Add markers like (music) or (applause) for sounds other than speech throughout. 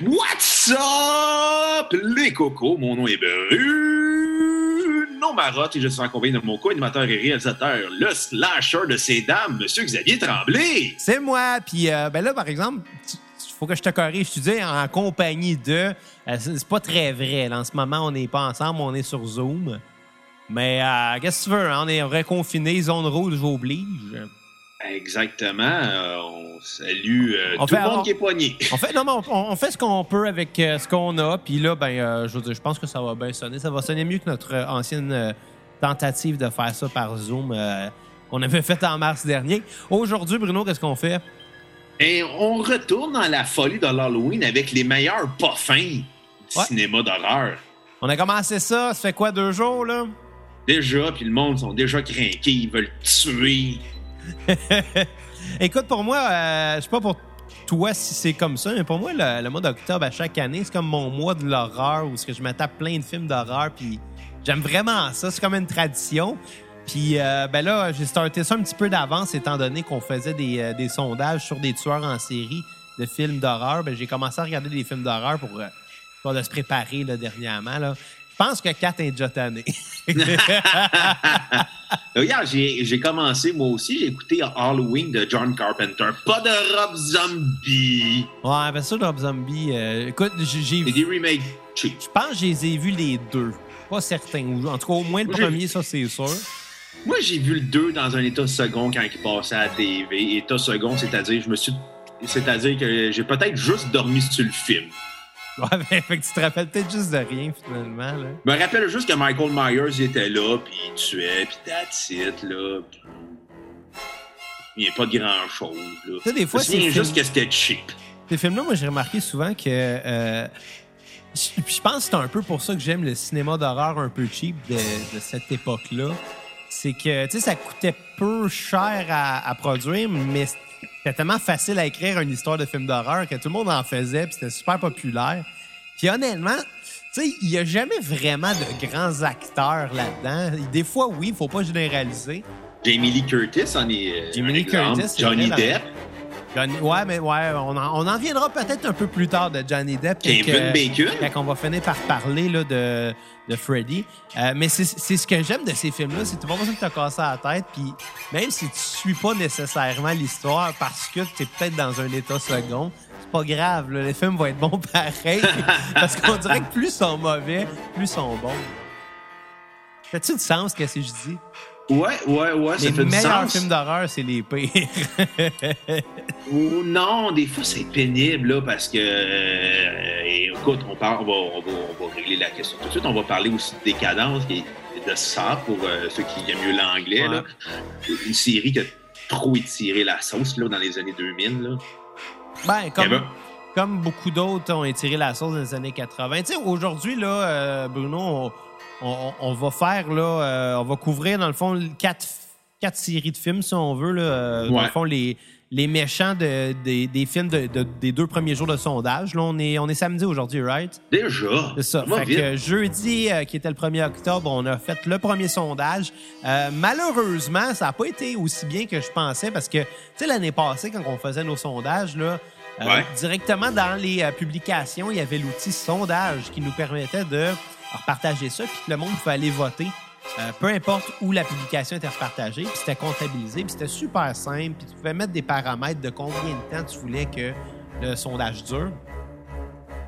What's up, les cocos? Mon nom est Bruno Marotte et je suis accompagné de mon co-animateur et réalisateur, le slasher de ces dames, Monsieur Xavier Tremblay. C'est moi. Puis euh, ben là, par exemple, il faut que je te corrige. Tu dis en compagnie de. euh, c'est pas très vrai. là. En ce moment, on n'est pas ensemble, on est sur Zoom. Mais euh, qu'est-ce que tu veux? hein? On est reconfiné, zone rouge, j'oblige. Exactement. euh, on salue euh, tout fait- le monde on- qui est poigné. On fait, non, mais on, on fait ce qu'on peut avec euh, ce qu'on a. Puis là, ben, euh, je veux dire, je pense que ça va bien sonner. Ça va sonner mieux que notre ancienne tentative de faire ça par Zoom qu'on avait faite en mars dernier. Aujourd'hui, Bruno, qu'est-ce qu'on fait? Et on retourne dans la folie de l'Halloween avec les meilleurs pas fins du Ouais. cinéma d'horreur. On a commencé ça, ça fait quoi, deux jours, là? Déjà, puis le monde sont déjà craqués, ils veulent tuer. (laughs) Écoute, pour moi, euh, je sais pas pour toi si c'est comme ça, mais pour moi, le, mois d'octobre à chaque année, c'est comme mon mois de l'horreur où que je me tape plein de films d'horreur, puis j'aime vraiment ça. C'est comme une tradition. Puis euh, ben là, j'ai starté ça un petit peu d'avance, étant donné qu'on faisait des, euh, des sondages sur des tueurs en série de films d'horreur. Ben, j'ai commencé à regarder des films d'horreur pour, euh, pour se préparer dernièrement. Là. Je pense que Kat est déjà tanné. (laughs) Regarde, j'ai commencé, moi aussi, j'ai écouté Halloween de John Carpenter. Pas de Rob Zombie. ouais, ben ça, Rob Zombie, euh, écoute, j'ai C'est des remakes cheap. Je pense que je les ai vus les deux. Pas certains. Ou En tout cas, au moins le Moi, premier, ça, c'est sûr. Moi, j'ai vu le 2 dans un état second quand il passait à la TV. État second, c'est-à-dire, je me suis. C'est-à-dire que j'ai peut-être juste dormi sur le film. Ouais, (laughs) ben, fait que tu te rappelles peut-être juste de rien, finalement. Là. Je me rappelle juste que Michael Myers il était là, puis il tuait, puis that's it, là. puis Il n'y a pas de grand-chose, là. Tu sais, des fois, Je me souviens ces juste que c'était cheap. Ces films-là, moi, j'ai remarqué souvent que. euh, je je pense que c'est un peu pour ça que j'aime le cinéma d'horreur un peu cheap de, de cette époque-là. C'est que, tu sais, ça coûtait peu cher à, à produire, mais c'était tellement facile à écrire une histoire de film d'horreur que tout le monde en faisait, puis c'était super populaire. Puis honnêtement, tu sais, il n'y a jamais vraiment de grands acteurs là-dedans. Des fois, oui, il faut pas généraliser. Jamie Lee Curtis en est. euh, Jamie Lee. Curtis, c'est Johnny vrai, Depp. Johnny- ouais, mais ouais, on en, on en viendra peut-être un peu plus tard de Johnny Depp. Kevin que- Bacon. Quand on va finir par parler là, de, de Freddy. Euh, mais c'est ce que j'aime de ces films-là, c'est que tu pas besoin de te casser la tête. Puis même si tu suis pas nécessairement l'histoire parce que tu es peut-être dans un état second, c'est pas grave. les films vont être bons (laughs) pareil. parce qu'on dirait que plus ils sont mauvais, plus ils sont bons. Fait-tu du sens ce que je dis? Ouais, ouais, ouais, ça Les fait du meilleurs sens. films d'horreur, c'est les pires. Ou non, des fois c'est pénible là, parce que euh, écoute, on, parle, on, va, on, va, on va régler la question tout de suite. On va parler aussi de décadence et de ça pour euh, ceux qui aiment mieux l'anglais. Ouais. là. Une série qui a trop étiré la sauce là, dans les années 2000. Là. Ben, comme, comme beaucoup d'autres ont étiré la sauce dans les années 80. Tu sais, aujourd'hui, là, euh, Bruno, on, on- on va faire, là, euh, on va couvrir, dans le fond, quatre, quatre séries de films, si on veut, là. euh, Dans le fond, les, les méchants de- des- des films de- de- des deux premiers jours de sondage. Là, on est, on est samedi aujourd'hui, right? Déjà, C'est ça. Fait que jeudi, euh, qui était le 1er octobre, on a fait le premier sondage. Euh, malheureusement, ça n'a pas été aussi bien que je pensais parce que, tu sais, l'année passée, quand on faisait nos sondages, là, euh, Ouais. directement dans les publications, il y avait l'outil sondage qui nous permettait de repartager ça puis que le monde pouvait aller voter. euh, peu importe où la publication était repartagée, puis c'était comptabilisé, puis c'était super simple, puis tu pouvais mettre des paramètres de combien de temps tu voulais que le sondage dure.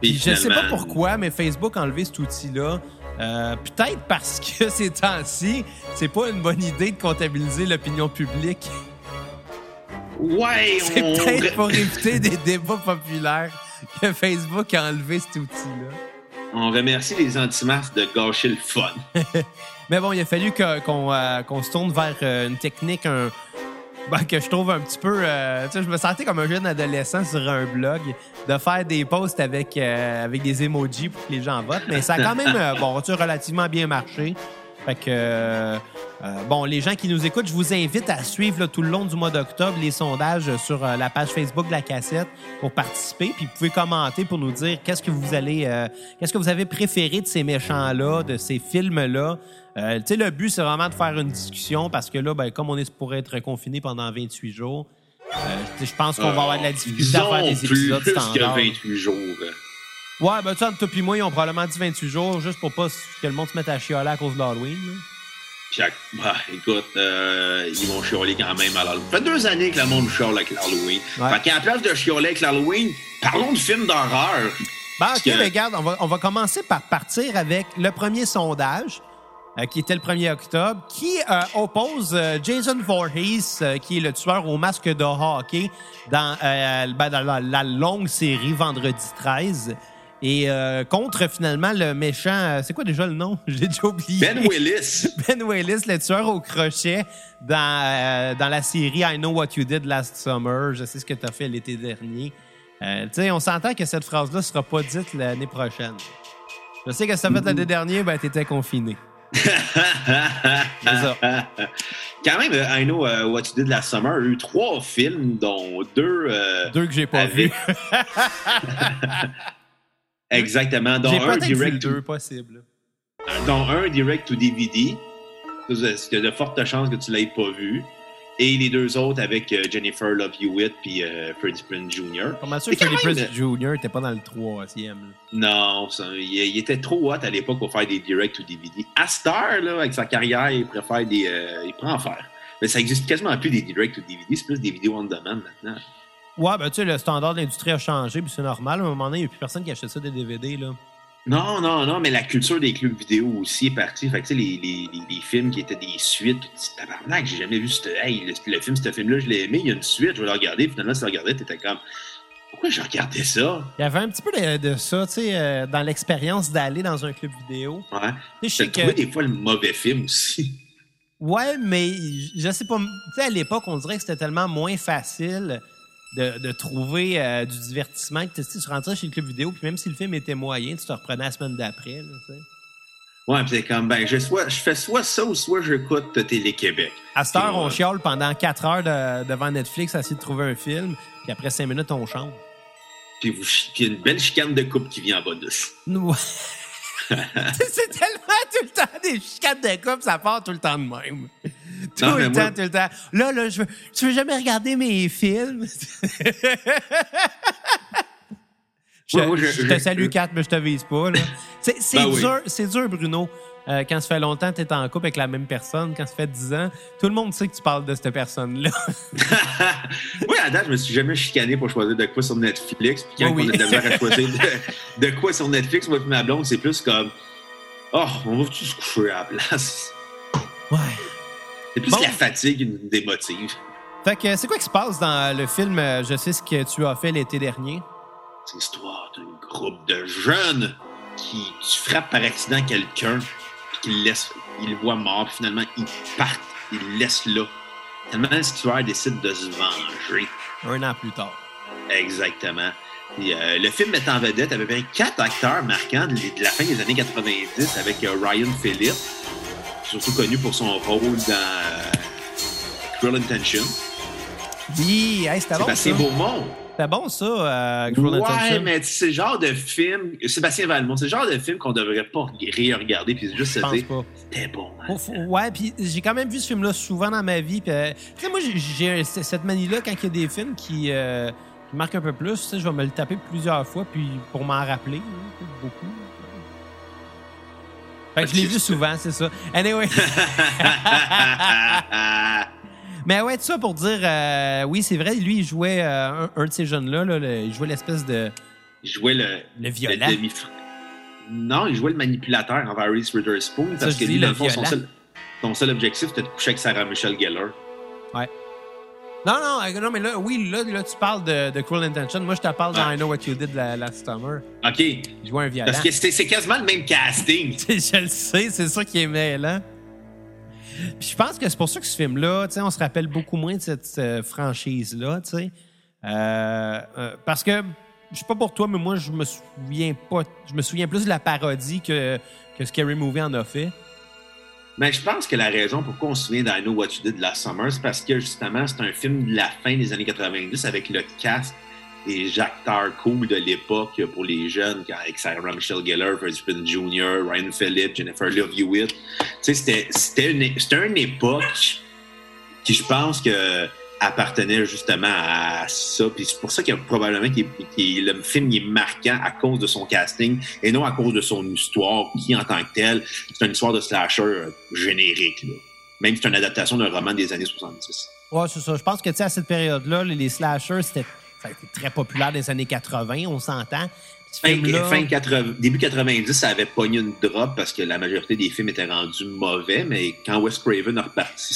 Puis je sais pas pourquoi, mais Facebook a enlevé cet outil-là. Euh, Peut-être parce que (laughs) ces temps-ci, c'est pas une bonne idée de comptabiliser l'opinion publique. Ouais, (laughs) C'est on... peut-être pour éviter des débats populaires que Facebook a enlevé cet outil-là. On remercie les anti-masques de gâcher le fun. (laughs) Mais bon, il a fallu qu'on euh, qu'on se tourne vers euh, une technique un, ben, que je trouve un petit peu. euh, tu sais, je me sentais comme un jeune adolescent sur un blog de faire des posts avec, euh, avec des emojis pour que les gens votent. Mais ça a quand même (laughs) bon, relativement bien marché. Fait que, euh, euh, bon, les gens qui nous écoutent, je vous invite à suivre là, tout le long du mois d'octobre les sondages sur euh, la page Facebook de la cassette pour participer. Puis vous pouvez commenter pour nous dire qu'est-ce que vous allez, euh, qu'est-ce que vous avez préféré de ces méchants-là, de ces films-là. Euh, tu sais, le but, c'est vraiment de faire une discussion parce que là, ben, comme on est pour être confiné pendant 28 jours, euh, je pense qu'on va avoir de la difficulté à faire des épisodes plus standards. que 28 jours. Ouais, ben, tu sais, entre toi et moi, ils ont probablement dit 28 jours, juste pour pas que le monde se mette à chialer à cause de l'Halloween. là. Chaque, bah, écoute, euh, ils vont chialer quand même à l'Halloween. Ça fait deux années que le monde chiale avec l'Halloween. Ouais. Fait qu'à la place de chialer avec l'Halloween, parlons de films d'horreur. Ben, OK, que- mais regarde, on va, on va commencer par partir avec le premier sondage, euh, qui était le 1er octobre, qui euh, oppose euh, Jason Voorhees, qui est le tueur au masque de hockey, dans, ben, dans la, la longue série Vendredi 13. Et euh, contre, finalement, le méchant... euh, c'est quoi déjà le nom? (laughs) J'ai déjà oublié. Ben Willis. (laughs) Ben Willis, le tueur au crochet dans, euh, dans la série I Know What You Did Last Summer. Je sais ce que tu as fait l'été dernier. Euh, tu sais, on s'entend que cette phrase-là sera pas dite l'année prochaine. Je sais que ça fait l'année dernière, ben t'étais confiné. ça. (laughs) Quand même, I Know What You Did Last Summer a eu trois films, dont deux. euh, Deux que j'ai pas avec- vus. Exactement. Dont un, direct to, deux, possible. dont un direct to DVD. Il y a de fortes chances que tu l'aies pas vu. Et les deux autres avec euh, Jennifer Love Hewitt puis euh, Freddie Prinze Jr. Comment sûr que Freddie Prinze Jr. était pas dans le troisième? Non, ça- il, il était trop hot à l'époque pour faire des direct to DVD. À Star, là, avec sa carrière, il préfère des. euh, il prend en faire. Mais ça existe quasiment plus des direct to DVD, c'est plus des vidéos on demand maintenant. Ouais, ben tu sais, le standard de l'industrie a changé, puis c'est normal. À un moment donné, il n'y a plus personne qui achète ça des DVD, là. Non, non, non, mais la culture des clubs vidéo aussi est partie. Fait que, tu sais, les, les, les, les films qui étaient des suites, tu dis, tabarnak, j'ai jamais vu ce. Hey, le, le film, ce film-là, je l'ai aimé, il y a une suite, je vais le regarder. Finalement, si tu le regardais, t'étais comme, pourquoi je regardais ça? Il y avait un petit peu de, de ça, tu sais, euh, dans l'expérience d'aller dans un club vidéo. Ouais. Tu sais, que. des fois le mauvais film aussi. Ouais, mais je sais pas. Tu sais, à l'époque, on dirait que c'était tellement moins facile de, de trouver euh, du divertissement tu tu rentrais chez le club vidéo, puis même si le film était moyen, tu te reprenais la semaine d'après. Ouais, pis c'est comme, ben, je, soit, je fais soit ça ou soit j'écoute Télé-Québec. À cette heure, on Ouais. chiale pendant 4 heures de- devant Netflix à essayer de trouver un film, puis après 5 minutes, on change. Puis vous puis une belle chicane de couple qui vient en bonus. Ouais. (laughs) (laughs) c'est tellement tout le temps des chicanes de couple, ça part tout le temps de même. (laughs) Tout Non, le temps, moi- tout le temps. Là, là, je veux, tu veux jamais regarder mes films? (laughs) je, Ouais, moi, je- je te salue, Kat, mais je te vise pas. là. C'est c'est Ben oui. dur, c'est dur, Bruno. euh, quand ça fait longtemps que tu es en couple avec la même personne, quand ça fait 10 ans, tout le monde sait que tu parles de cette personne-là. (laughs) oui, à date, je me suis jamais chicané pour choisir de quoi sur Netflix. Puis quand Oui, oui. on a de à choisir de, de quoi sur Netflix, moi et ma blonde, c'est plus comme Oh, on va-tu se coucher à la place? ouais. C'est plus Bon. la fatigue qui nous démotive. Fait que c'est quoi qui se passe dans le film euh, Je sais ce que tu as fait l'été dernier? C'est l'histoire d'un groupe de jeunes qui tu frappes par accident quelqu'un, puis qu'ils le laissent, ils le voient mort, puis finalement, ils partent, ils le laissent là. Tellement le tueur décide de se venger. Un an plus tard. Exactement. Euh, le film met en vedette à peu près quatre acteurs marquants de, de la fin des années 90 avec euh, Ryan Phillippe, surtout connu pour son rôle dans euh, Cruel Intention. Oui, hey, c'était bon. Sébastien Beaumont. C'était bon, ça, euh, Cruel Ouais, Intention. mais c'est le genre de film. Sébastien Valmont, c'est le genre de film qu'on devrait pas ré-regarder puis juste se dire, c'était bon. hein. Ouais, puis j'ai quand même vu ce film-là souvent dans ma vie. puis, euh, tu sais, moi, j'ai- cette manie-là, quand il y a des films qui, euh, qui marquent un peu plus, tu sais, je vais me le taper plusieurs fois, puis pour m'en rappeler, hein, beaucoup. Fait que je l'ai vu souvent, c'est ça. Anyway. (laughs) Mais ouais, tout ça pour dire, euh, oui, c'est vrai, lui, il jouait euh, un, un de ces jeunes-là, là, le- il jouait l'espèce de. il jouait le, Le violent. demi Non, il jouait le manipulateur envers Reese Witherspoon parce que lui, le dans le fond, son seul, son seul objectif, c'était de coucher avec Sarah Michelle Gellar. Ouais. Non, non, euh, non, mais là, oui, là, là tu parles de, de Cruel Intention. Moi, je te parle dans Ouais. I Know What You Did la- Last Summer. OK. Il jouait un violent. Parce que c'est quasiment le même casting. (laughs) je le sais, c'est ça qui est mêlant. Puis je pense que c'est pour ça que ce film-là, tu sais, on se rappelle beaucoup moins de cette euh, franchise-là, tu sais. Euh, euh, parce que, je sais pas pour toi, mais moi, je me souviens pas. Je me souviens plus de la parodie que, que Scary Movie en a fait. Mais je pense que la raison pourquoi on se souvient d'I Know What You Did Last Summer, c'est parce que justement, c'est un film de la fin des années 90 avec le cast des acteurs cool de l'époque pour les jeunes, avec Sarah Michelle Gellar, Freddie Prinze Jr., Ryan Phillippe, Jennifer Love Hewitt. Tu sais, c'était- une, c'était une époque qui, je pense que appartenait justement à ça. Puis c'est pour ça qu'il probablement le film est marquant à cause de son casting et non à cause de son histoire, qui en tant que telle, c'est une histoire de slasher générique. Là. Même si c'est une adaptation d'un roman des années 70. Ouais, c'est ça. Je pense que à cette période-là, les slashers, c'était très populaire des années 80, on s'entend. Fin, fin 80, début 90, ça avait pogné une drop parce que la majorité des films étaient rendus mauvais, mais quand Wes Craven a reparti,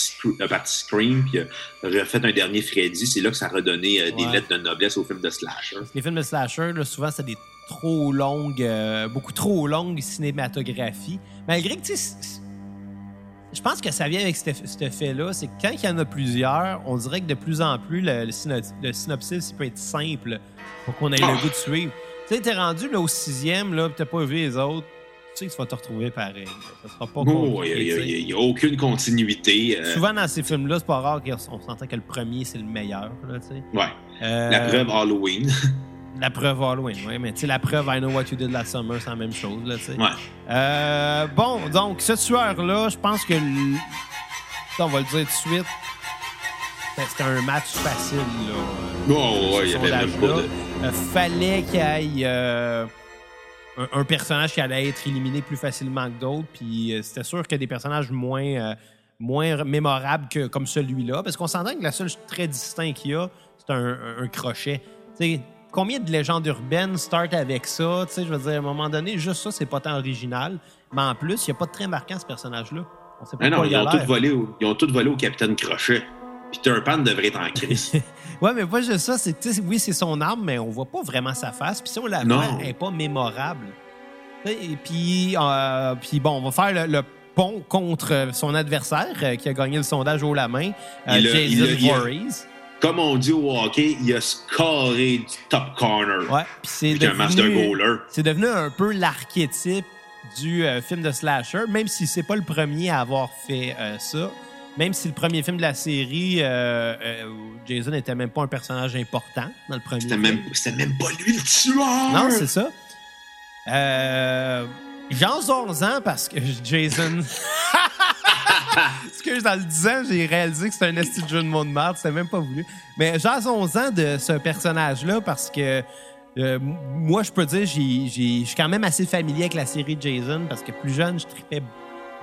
Scream puis a refait un dernier Freddy, c'est là que ça a redonné euh, des lettres de noblesse aux films de slasher. Les films de slasher, là, souvent, c'est des trop longues, euh, beaucoup trop longues cinématographies. Malgré que, tu je pense que ça vient avec cet effet-là, c'est que quand il y en a plusieurs, on dirait que de plus en plus, le, synopsis peut être simple pour qu'on ait le ah. goût de suivre. Tu sais, t'es rendu là, au sixième, là, t'as pas vu les autres, tu sais que tu vas te retrouver pareil. Ça sera pas oh, Il n'y a, aucune continuité. Euh. Souvent, dans ces films-là, c'est pas rare qu'on s'entend que le premier, c'est le meilleur. Là, ouais. Euh, la preuve Halloween. (laughs) La preuve Halloween, oui, mais tu sais, la preuve I Know What You Did Last Summer, c'est la même chose, là, tu sais. Ouais. Euh, bon, donc, ce tueur-là, je pense que. On va le dire tout de suite. C'était un match facile, là. Oh, ouais, il y avait même pas de. Euh, fallait qu'il y ait euh, un, personnage qui allait être éliminé plus facilement que d'autres, puis euh, c'était sûr que des personnages moins, moins mémorables que comme celui-là, parce qu'on s'entend que la seule très distinct qu'il y a, c'est un, un, crochet. Combien de légendes urbaines startent avec ça? Je veux dire, à un moment donné, juste ça, c'est pas tant original. Mais en plus, il n'y a pas de très marquant, ce personnage-là. On sait pas non, ils, ont volé au, ils ont tout volé au Capitaine Crochet. Peter Pan devrait être en crise. (laughs) ouais, mais pas juste ça. C'est, oui, c'est son arme, mais on voit pas vraiment sa face. Puis si on la voit, elle n'est pas mémorable. Et puis, euh, puis bon, on va faire le, pont contre son adversaire euh, qui a gagné le sondage haut la main, euh, Jason Voorhees comme on dit au hockey, il a scoré du top corner. Ouais, puis c'est devenu, un master goaler. C'est devenu un peu l'archétype du film de slasher, même si c'est pas le premier à avoir fait ça. Même si le premier film de la série, euh, Jason n'était même pas un personnage important dans le premier. C'était même, même pas lui le tueur. Non, c'est ça. J'en 11 ans parce que (laughs) Jason. (laughs) Parce que dans le 10 ans, j'ai réalisé que c'était un esti de jeu de monde merde. C'était même pas voulu. Mais 11 ans de ce personnage-là parce que euh, moi, je peux dire, je suis quand même assez familier avec la série Jason parce que plus jeune, je tripais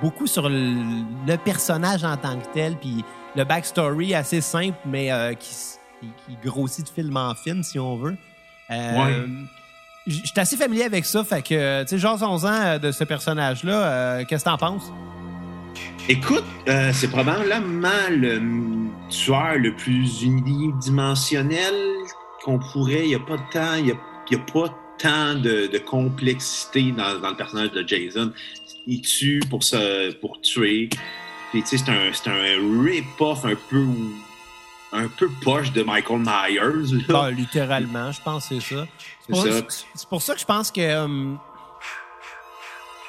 beaucoup sur le, personnage en tant que tel. Puis le backstory assez simple, mais euh, qui, grossit de film en film, si on veut. Euh, J'étais assez familier avec ça, fait que, tu sais, genre 11 ans de ce personnage-là, qu'est-ce que t'en penses? Écoute, euh, c'est probablement le tueur le plus unidimensionnel qu'on pourrait. Il n'y a pas de temps, il n'y a, pas tant de, complexité dans, le personnage de Jason. Il tue pour, se, pour tuer. c'est un, un rip-off un peu un peu poche de Michael Myers. Ah, littéralement, je pense que c'est ça. C'est pour, ça que je pense que euh,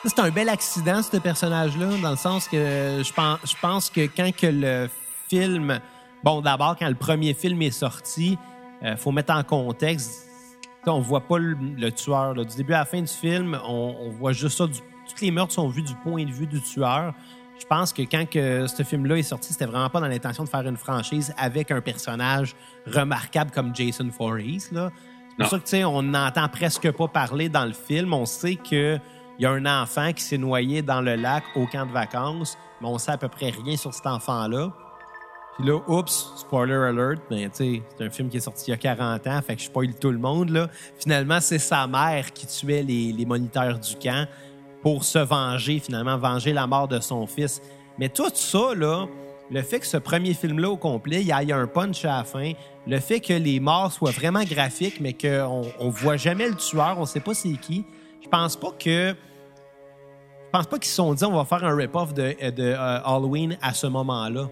c'est un bel accident, ce personnage-là, dans le sens que je pense, je pense que quand que le film. Bon, d'abord, quand le premier film est sorti, il euh, faut mettre en contexte. On voit pas le, tueur. Du début à la fin du film, on, voit juste ça. Toutes les meurtres sont vus du point de vue du tueur. Je pense que quand que ce film-là est sorti, c'était vraiment pas dans l'intention de faire une franchise avec un personnage remarquable comme Jason Voorhees. C'est pour ça que, on n'entend presque pas parler dans le film. On sait que il y a un enfant qui s'est noyé dans le lac au camp de vacances, mais on sait à peu près rien sur cet enfant-là. Puis là, oups, spoiler alert, ben, c'est un film qui est sorti il y a 40 ans, fait que je spoil tout le monde. Là. Finalement, c'est sa mère qui tuait les, les, moniteurs du camp pour se venger, finalement, venger la mort de son fils. Mais tout ça, là, le fait que ce premier film-là au complet, il y a un punch à la fin, le fait que les morts soient vraiment graphiques, mais qu'on on voit jamais le tueur, on sait pas c'est qui, je pense pas que. Je pense pas qu'ils se sont dit on va faire un rip-off de, de euh, Halloween à ce moment-là.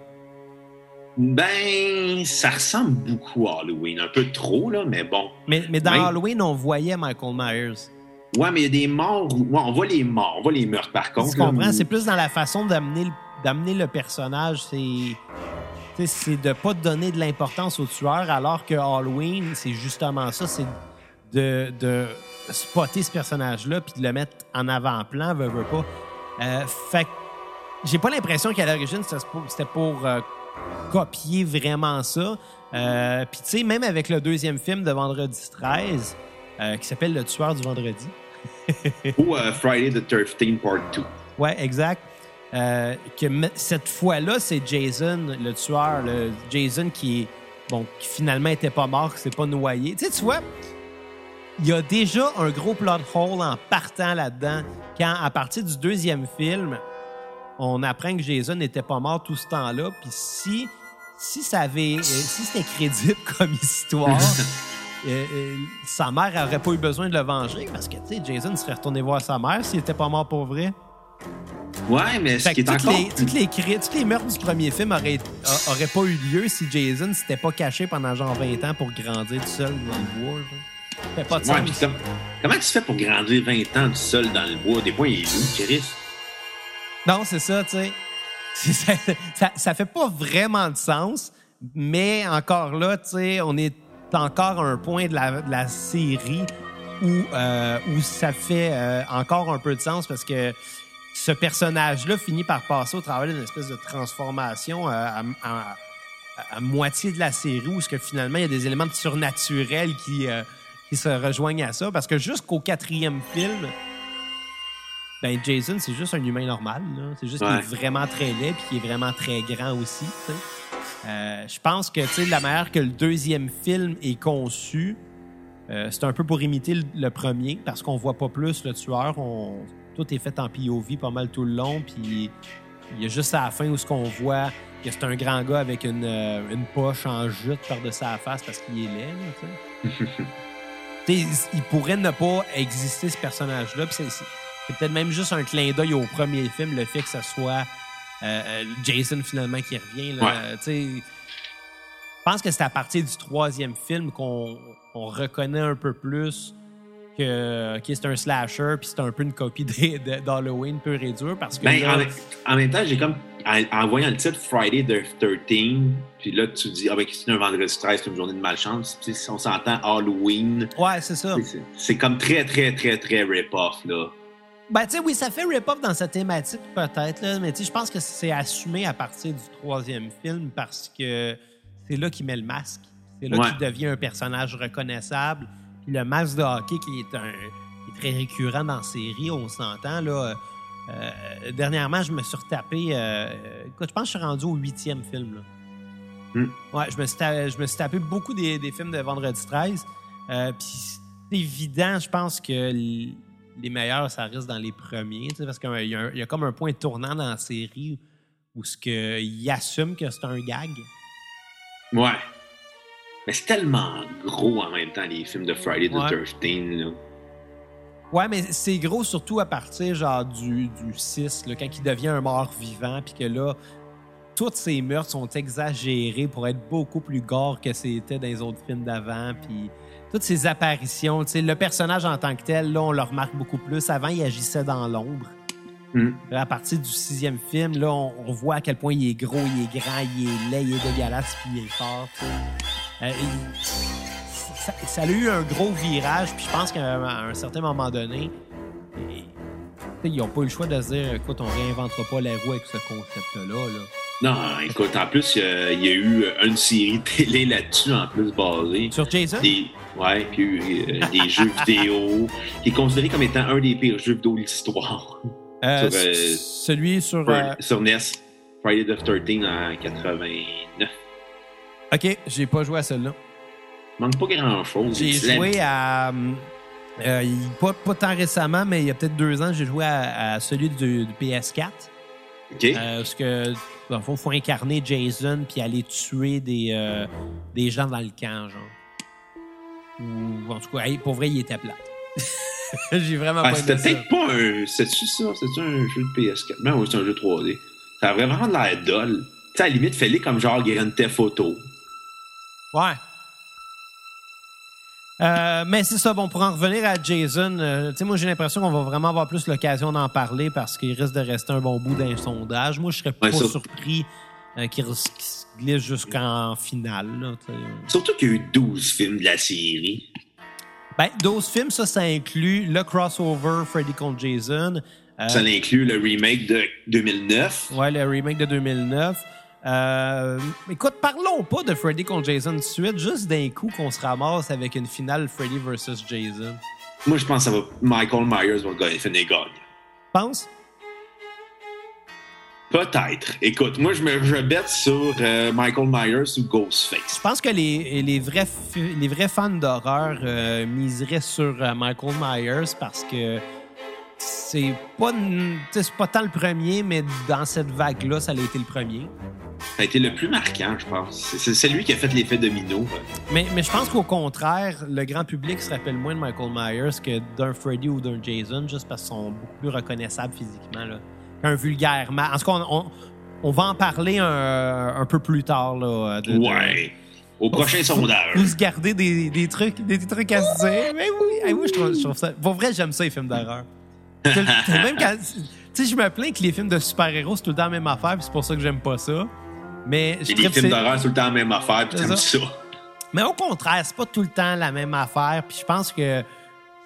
Ben, ça ressemble beaucoup à Halloween. Un peu trop, là, mais bon. Mais, mais dans Halloween, on voyait Michael Myers. Ouais, mais il y a des morts. Ouais, on voit les morts, on voit les meurtres, par contre. Tu comprends? C'est plus dans la façon d'amener le, le personnage. C'est c'est de pas donner de l'importance au tueur, alors que Halloween, c'est justement ça, c'est de, de, spotter ce personnage-là puis de le mettre en avant-plan, veut, veut pas. Euh, fait j'ai pas l'impression qu'à l'origine, c'était pour, euh, copié vraiment ça. Euh, Puis, tu sais, même avec le deuxième film de Vendredi 13, euh, qui s'appelle Le tueur du vendredi. (laughs) Ou euh, Friday the 13 Part 2. Ouais, exact. Euh, que cette fois-là, c'est Jason, le tueur, le Jason qui est bon, qui finalement était pas mort, qui s'est pas noyé. Tu sais, tu vois, il y a déjà un gros plot hole en partant là-dedans. Quand, à partir du deuxième film, on apprend que Jason n'était pas mort tout ce temps-là. Puis si, si ça avait, euh, si c'était crédible (laughs) comme histoire, (laughs) euh, euh, sa mère aurait pas eu besoin de le venger parce que, tu sais, Jason serait retourné voir sa mère s'il était pas mort pour vrai. Ouais, mais ce qui est toutes, encore. les, toutes, les, toutes les meurtres du premier film auraient, a- auraient pas eu lieu si Jason s'était pas caché pendant genre 20 ans pour grandir tout seul dans le bois. genre. Fait pas de Ouais, sens. comme- comment tu fais pour grandir 20 ans tout seul dans le bois? Des fois, il est où, Chris? Non, c'est ça, tu sais. (laughs) Ça, ça, ça fait pas vraiment de sens, mais encore là, tu sais, on est encore un point de la, de la série où, euh, où ça fait euh, encore un peu de sens parce que ce personnage-là finit par passer au travers d'une espèce de transformation euh, à, à- à moitié de la série où ce que finalement il y a des éléments de surnaturels qui, euh, qui se rejoignent à ça parce que jusqu'au quatrième film, ben Jason c'est juste un humain normal. C'est juste Ouais. qu'il est vraiment très laid puis qu'il est vraiment très grand aussi. Euh, je pense que tu sais, la manière que le deuxième film est conçu, euh, c'est un peu pour imiter le, le premier parce qu'on voit pas plus le tueur. On, tout est fait en POV pas mal tout le long. Puis il y a juste à la fin où ce qu'on voit que c'est un grand gars avec une, euh, une poche en jute par-dessus la face parce qu'il est laid. tu sais. (laughs) Il pourrait ne pas exister ce personnage-là. c'est- peut-être même juste un clin d'œil au premier film, le fait que ce soit euh, euh, Jason finalement qui revient. Là, Ouais. Je pense que c'est à partir du troisième film qu'on on reconnaît un peu plus que, que c'est un slasher, puis c'est un peu une copie d'Halloween pur et dur. Parce que Ben, là- en, même- en même temps, j'ai comme. En, en voyant le titre Friday the 13, puis là, tu dis, ah ben, c'est un vendredi 13, c'est une journée de malchance. Puis si on s'entend Halloween, ouais, c'est ça. c'est- c'est comme très, très, très, très rip-off, là. Ben, tu sais, oui, ça fait rip-off dans sa thématique, peut-être, là, mais tu sais, je pense que c'est assumé à partir du troisième film parce que c'est là qu'il met le masque. C'est là Ouais. qu'il devient un personnage reconnaissable. Puis le masque de hockey, qui est, un, qui est très récurrent dans la série, on s'entend, là. euh, euh, dernièrement, je me suis retapé. euh, écoute, je pense que je suis rendu au huitième film, là. Hmm. Ouais, je me suis, ta- je me suis tapé beaucoup des, des films de Vendredi 13. Euh, Puis c'est évident, je pense que les meilleurs, ça reste dans les premiers, tu sais, parce qu'il y a comme un point tournant dans la série où ce que, il assume que c'est un gag. Ouais. Mais c'est tellement gros en même temps, les films de Friday the Ouais. 13, là. Ouais, mais c'est gros surtout à partir genre du, du 6, là, quand il devient un mort vivant, puis que là, toutes ces meurtres sont exagérés pour être beaucoup plus gore que c'était dans les autres films d'avant, puis toutes ces apparitions, le personnage en tant que tel, là, on le remarque beaucoup plus. Avant, il agissait dans l'ombre. Hmm. À partir du sixième film, là, on, on voit à quel point il est gros, il est grand, il est laid, il est dégueulasse, puis il est fort. Euh, il- ça, ça a eu un gros virage, puis je pense qu'à un, certain moment donné, et- ils n'ont pas eu le choix de se dire écoute, on réinventera pas la roue avec ce concept-là. Là. Non, écoute, en plus, euh, il y a eu une série télé là-dessus, en plus, basée. Sur Jason? Des, ouais, puis euh, des jeux (laughs) vidéo, qui est considéré comme étant un des pires jeux vidéo de l'histoire. Euh, euh, celui sur. euh, Sur NES, Friday the 13 en 89. ok, j'ai pas joué à celui-là. manque pas grand-chose. J'ai joué à. euh, pas, pas tant récemment, mais il y a peut-être deux ans, j'ai joué à, à celui du, du PS4. Euh, parce que, dans le fond, il faut incarner Jason puis aller tuer des, euh, des gens dans le camp, genre. Ou, en tout cas, hey, pour vrai, il était plat. (laughs) J'ai vraiment Ah, pas c'était peut-être pas un. C'est-tu ça? C'est-tu un jeu de PS4? Ben oui, c'est un jeu 3D. Ça a vraiment de l'air dol. Tu sais, à la limite, fais-les comme genre Grand Theft Auto. Ouais. Euh, mais c'est ça, bon, pour en revenir à Jason, euh, tu sais, moi j'ai l'impression qu'on va vraiment avoir plus l'occasion d'en parler parce qu'il risque de rester un bon bout d'un sondage. Moi, je serais pas Ouais, ça- surpris euh, qu'il se glisse jusqu'en finale. Là. Surtout qu'il y a eu 12 films de la série. ben, 12 films, ça, ça inclut le crossover Freddy contre Jason. euh, Ça inclut le remake de 2009. Ouais, le remake de 2009. Euh, écoute, parlons pas de Freddy contre Jason tout de suite, juste d'un coup qu'on se ramasse avec une finale Freddy versus Jason. Moi, je pense que ça va, Michael Myers va gagner, finir gagne. Pense? Peut-être. Écoute, moi, je me je bête sur euh, Michael Myers ou Ghostface. Je pense que les, les, vrais, les vrais fans d'horreur euh, miseraient sur Michael Myers parce que c'est pas, pas tant le premier, mais dans cette vague-là, ça a été le premier. Ça a été le plus marquant, je pense. C'est- C'est c'est lui qui a fait l'effet domino. Mais, mais je pense qu'au contraire, le grand public se rappelle moins de Michael Myers que d'un Freddy ou d'un Jason, juste parce qu'ils sont beaucoup plus reconnaissables physiquement qu'un vulgaire En tout cas, on, on- on va en parler un, un peu plus tard. Là, de- de- Ouais. Au prochain sondage. Vous se gardez des, des trucs, des, des trucs à se dire. Mais oui, oui, je, trouve, je trouve ça. Pour vrai, j'aime ça, les films d'horreur. Même quand. Tu sais, je me plains que les films de super-héros, c'est tout le temps la même affaire, c'est pour ça que j'aime pas ça. Mais je les films d'horreur, c'est tout le temps la même affaire, puis C'est t'aimes ça. ça. Mais au contraire, c'est pas tout le temps la même affaire. Puis je pense que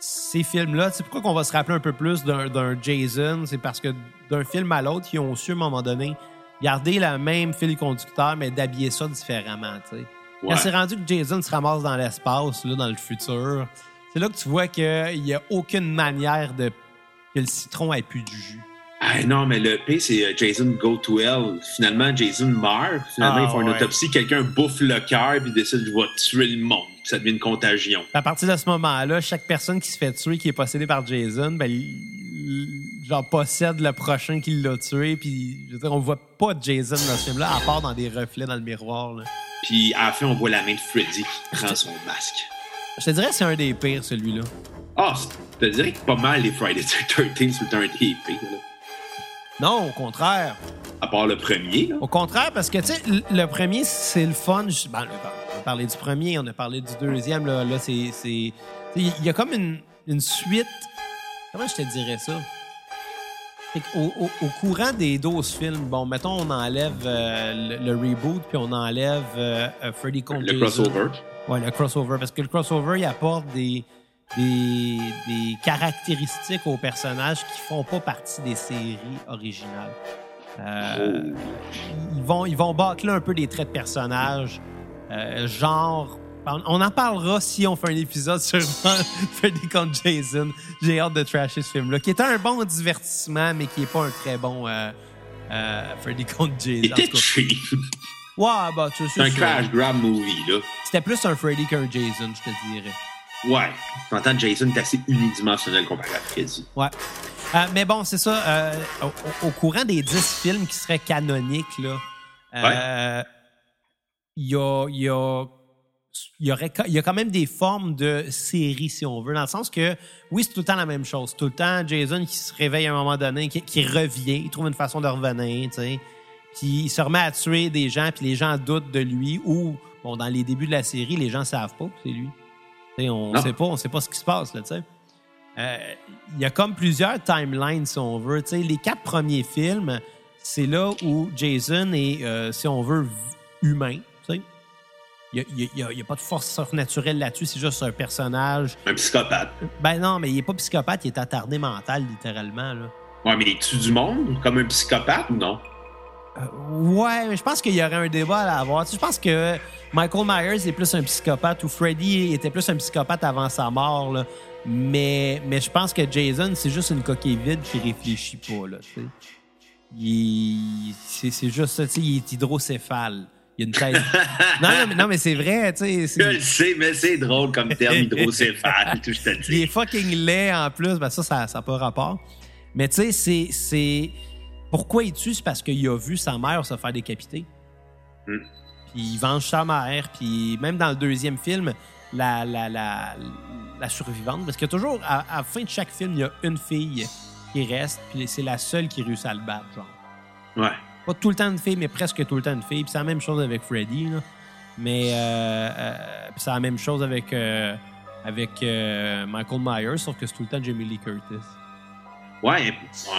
ces films-là, c'est pourquoi qu'on va se rappeler un peu plus d'un d'un Jason, c'est parce que d'un film à l'autre, ils ont su à un moment donné garder le même fil conducteur, mais d'habiller ça différemment. tu sais. Ouais. Quand c'est rendu que Jason se ramasse dans l'espace, là, dans le futur, c'est là que tu vois qu'il n'y a aucune manière de que le citron ait plus du jus. Ah non, mais le P, c'est euh, Jason Go to Hell. Finalement, Jason meurt. Finalement, Ah, ils font une ouais. autopsie. Quelqu'un bouffe le cœur puis décide je vais tuer le monde. Puis ça devient une contagion. À partir de ce moment-là, chaque personne qui se fait tuer, qui est possédée par Jason, ben, il- il- genre, possède le prochain qui l'a tué. Puis, je veux dire, on voit pas Jason dans ce film-là, à part dans des reflets dans le miroir. là. Puis à la fin, on voit la main de Freddy qui prend son masque. Je te dirais que c'est un des pires, celui-là. Ah, je te dirais que pas mal les Friday the 13 c'est un des pires, là. Non, au contraire. À part le premier, là. Au contraire, parce que, tu sais, le- premier, c'est le fun. Ben, on a parlé du premier, on a parlé du deuxième. Là, là c'est. Il y a comme une, une suite. Comment je te dirais ça? Au, au courant des 12 films, bon, mettons, on enlève euh, le, le reboot, puis on enlève euh, euh, Freddy contre Le crossover. Ouais, le crossover. Parce que le crossover, il apporte des, des, des caractéristiques aux personnages qui font pas partie des séries originales. Euh, Ils vont, ils vont bâcler un peu des traits de personnages. euh, genre. On en parlera si on fait un épisode sur (laughs) Freddy contre Jason. J'ai hâte de trasher ce film-là, qui est un bon divertissement, mais qui est pas un très bon euh, Freddy contre Jason. Ouais, bah, tu sais, C'est un crash grab movie, là. C'était plus un Freddy qu'un Jason, je te dirais. Ouais. T'entends, Jason est assez unidimensionnel comparé à Freddy. Ouais. Euh, mais bon, c'est ça. euh, au, courant des 10 films qui seraient canoniques, là, euh, il y a. y a y, aurait, y a quand même des formes de séries, si on veut, dans le sens que, oui, c'est tout le temps la même chose. Tout le temps, Jason qui se réveille à un moment donné, qui, qui revient, il trouve une façon de revenir, tu sais. Puis il se remet à tuer des gens, puis les gens doutent de lui, ou, bon, dans les débuts de la série, les gens savent pas que c'est lui. On Non. sait pas, on sait pas ce qui se passe, là, tu sais. Euh, Il y a comme plusieurs timelines, si on veut. Les quatre premiers films, c'est là où Jason est, euh, si on veut, humain. Il n'y a, a pas de force surnaturelle là-dessus, c'est juste un personnage. Un psychopathe. Ben non, mais il est pas psychopathe, il est attardé mental, littéralement. Là. Ouais, mais il tue du monde comme un psychopathe ou non? Euh, ouais, mais je pense qu'il y aurait un débat à avoir. Tu sais, je pense que Michael Myers est plus un psychopathe ou Freddy était plus un psychopathe avant sa mort. là. Mais, mais je pense que Jason, c'est juste une coquille vide qui réfléchit pas. Là, tu sais. il, c'est, c'est juste ça, tu sais, il est hydrocéphale. Il a une tête. (laughs) non, non, mais, non, mais c'est vrai, tu sais. c'est- Je le sais, mais c'est drôle comme terme hydrocéphale, tout je te il est fucking laid en plus. Ben ça, ça n'a pas rapport. Mais tu sais, c'est, c'est. Pourquoi il tue? C'est parce qu'il a vu sa mère se faire décapiter. Hmm. Puis il venge sa mère. Puis même dans le deuxième film, la, la, la, la survivante. Parce que toujours, à, à la fin de chaque film, il y a une fille qui reste. Puis c'est la seule qui réussit à le battre, genre. Ouais. Pas tout le temps une fille, mais presque tout le temps une fille. Puis c'est la même chose avec Freddy. Là. Mais euh, euh, c'est la même chose avec, euh, avec Michael Myers, sauf que c'est tout le temps Jamie Lee Curtis. Ouais,